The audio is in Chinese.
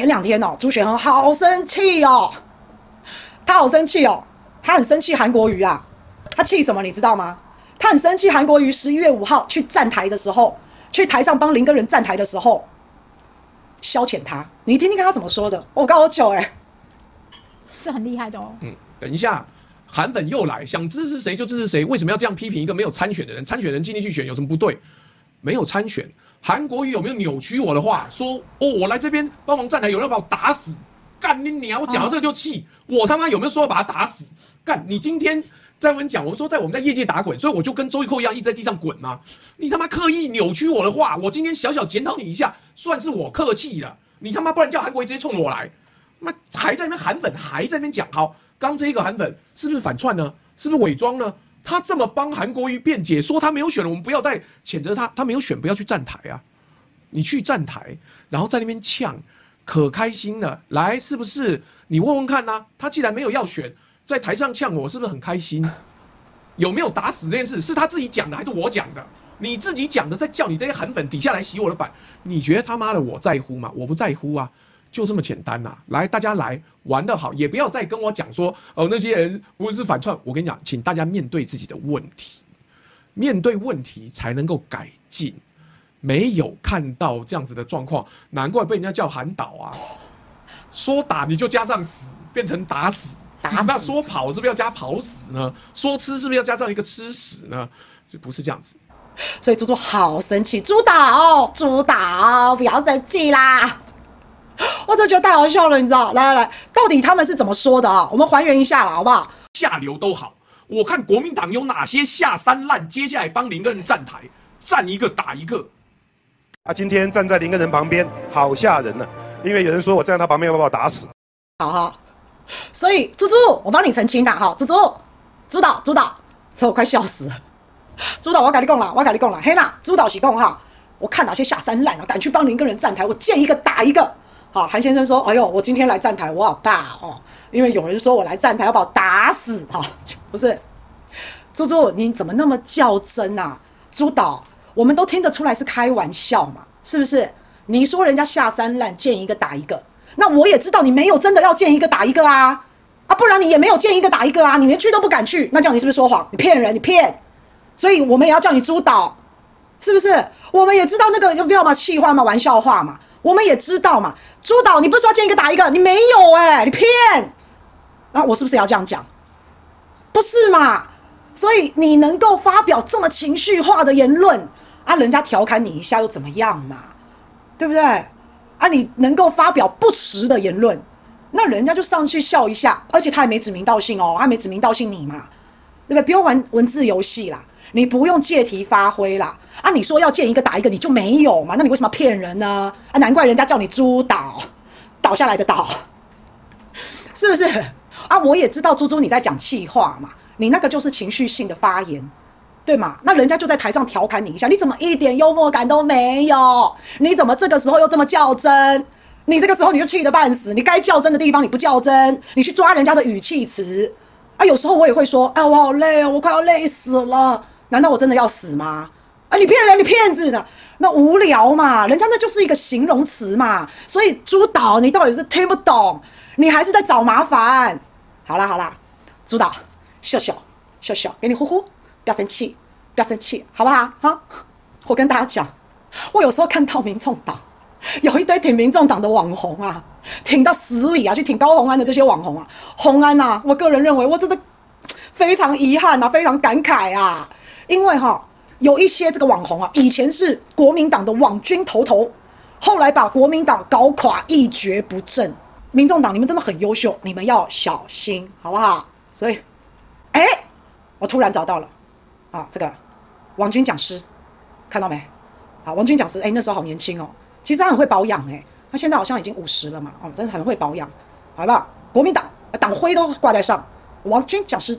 前两天哦，朱雪恒好生气哦，他好生气哦，他很生气韩国瑜啊，他气什么你知道吗？他很生气韩国瑜十一月五号去站台的时候，去台上帮林根仁站台的时候，消遣他，你听听看他怎么说的，我告诉你，哎，是很厉害的哦。嗯，等一下。韩粉又来，想支持谁就支持谁，为什么要这样批评一个没有参选的人？参选人今天去选有什么不对？没有参选，韩国瑜有没有扭曲我的话？说哦，我来这边帮忙站台，有人要把我打死，干你娘！我讲到这个就气，我他妈有没有说要把他打死？干你今天在我讲，我们说在我们在业界打滚，所以我就跟周玉蔻一样一直在地上滚吗？你他妈刻意扭曲我的话，我今天小小检讨你一下，算是我客气了。你他妈不然叫韩国瑜直接冲着我来，妈还在那边韩粉还在那边讲好。刚这一个韩粉是不是反串呢？是不是伪装呢？他这么帮韩国瑜辩解，说他没有选了，我们不要再谴责他。他没有选，不要去站台啊！你去站台，然后在那边呛，可开心了。来，是不是？你问问看呐、啊。他既然没有要选，在台上呛我，是不是很开心？有没有打死这件事？是他自己讲的还是我讲的？你自己讲的，在叫你这些韩粉底下来洗我的板。你觉得他妈的我在乎吗？我不在乎啊。就这么简单呐、啊！来，大家来玩得好，也不要再跟我讲说哦，那些人不是反串。我跟你讲，请大家面对自己的问题，面对问题才能够改进。没有看到这样子的状况，难怪被人家叫韩导啊！说打你就加上死，变成打死。打死。那说跑是不是要加跑死呢？说吃是不是要加上一个吃屎呢？就不是这样子。所以猪猪好生气，猪导，猪导，不要生气啦！我真觉得太好笑了，你知道？来来来，到底他们是怎么说的啊？我们还原一下了，好不好？下流都好，我看国民党有哪些下三滥，接下来帮林耕仁站台，站一个打一个。啊，今天站在林耕仁旁边，好吓人呢、啊，因为有人说我站在他旁边要把我打死。好好，所以猪猪，我帮你澄清了哈，猪猪，猪导，猪导，这我快笑死了。猪导，我跟你讲了，我跟你讲了，嘿啦，猪导是讲哈，我看哪些下三滥啊，敢去帮林耕仁站台，我见一个打一个。好，韩先生说：“哎呦，我今天来站台，我好怕哦，因为有人说我来站台要把我打死哈，不是？猪猪，你怎么那么较真啊？朱导，我们都听得出来是开玩笑嘛，是不是？你说人家下三滥，见一个打一个，那我也知道你没有真的要见一个打一个啊，啊，不然你也没有见一个打一个啊，你连去都不敢去，那叫你是不是说谎？你骗人，你骗，所以我们也要叫你朱导，是不是？我们也知道那个要不要嘛，气话嘛，玩笑话嘛。”我们也知道嘛，朱导，你不是说见一个打一个，你没有哎、你骗，那我是不是要这样讲？不是嘛？所以你能够发表这么情绪化的言论啊，人家调侃你一下又怎么样嘛？对不对？啊，你能够发表不实的言论，那人家就上去笑一下，而且他也没指名道姓哦，他没指名道姓你嘛，对不对？不用玩文字游戏啦。你不用借题发挥啦！啊，你说要见一个打一个，你就没有嘛？那你为什么骗人呢？啊，难怪人家叫你猪岛，倒下来的倒，是不是？啊，我也知道猪猪你在讲气话嘛，你那个就是情绪性的发言，对吗？那人家就在台上调侃你一下，你怎么一点幽默感都没有？你怎么这个时候又这么较真？你这个时候你就气得半死，你该较真的地方你不较真，你去抓人家的语气词啊！有时候我也会说，哎，我好累哦，我快要累死了。难道我真的要死吗？啊，你骗人，你骗子的，那无聊嘛？人家那就是一个形容词嘛。所以朱导，你到底是听不懂，你还是在找麻烦？好啦好啦，朱导，笑笑笑笑，给你呼呼，不要生气，不要生气，好不好？哈，我跟大家讲，我有时候看到民众党有一堆挺民众党的网红啊，挺到死里啊，去挺高虹安的这些网红啊，红安呐，我个人认为，我真的非常遗憾啊，非常感慨啊。因为哈，有一些这个网红啊，以前是国民党的网军头头，后来把国民党搞垮，一蹶不振。民众党，你们真的很优秀，你们要小心，好不好？所以，哎，我突然找到了，啊，这个王军讲师，看到没？啊，王军讲师，哎，那时候好年轻哦，其实他很会保养，哎，他现在好像已经五十了嘛，哦，真的很会保养，好不好？国民党党徽都挂在上，王军讲师